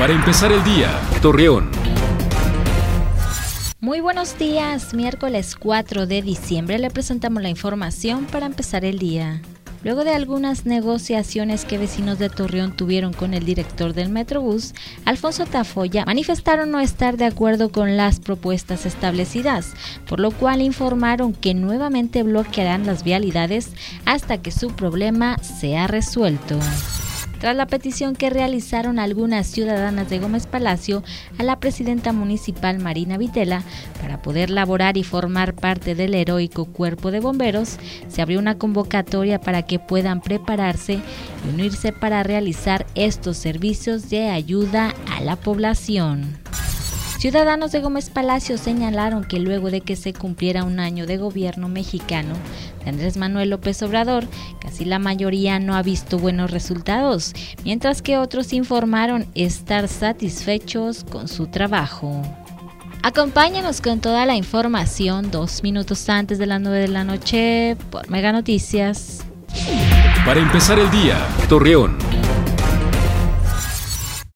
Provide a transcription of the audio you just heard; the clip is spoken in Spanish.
Para empezar el día, Torreón. Muy buenos días, miércoles 4 de diciembre le presentamos la información para empezar el día. Luego de algunas negociaciones que vecinos de Torreón tuvieron con el director del Metrobús, Alfonso Tafoya, manifestaron no estar de acuerdo con las propuestas establecidas, por lo cual informaron que nuevamente bloquearán las vialidades hasta que su problema sea resuelto tras la petición que realizaron algunas ciudadanas de Gómez Palacio a la presidenta municipal Marina Vitela para poder laborar y formar parte del heroico cuerpo de bomberos, se abrió una convocatoria para que puedan prepararse y unirse para realizar estos servicios de ayuda a la población. Ciudadanos de Gómez Palacio señalaron que luego de que se cumpliera un año de gobierno mexicano Andrés Manuel López Obrador, casi la mayoría no ha visto buenos resultados, mientras que otros informaron estar satisfechos con su trabajo. Acompáñanos con toda la información dos minutos antes de las 9 de la noche por Mega Noticias. Para empezar el día, Torreón.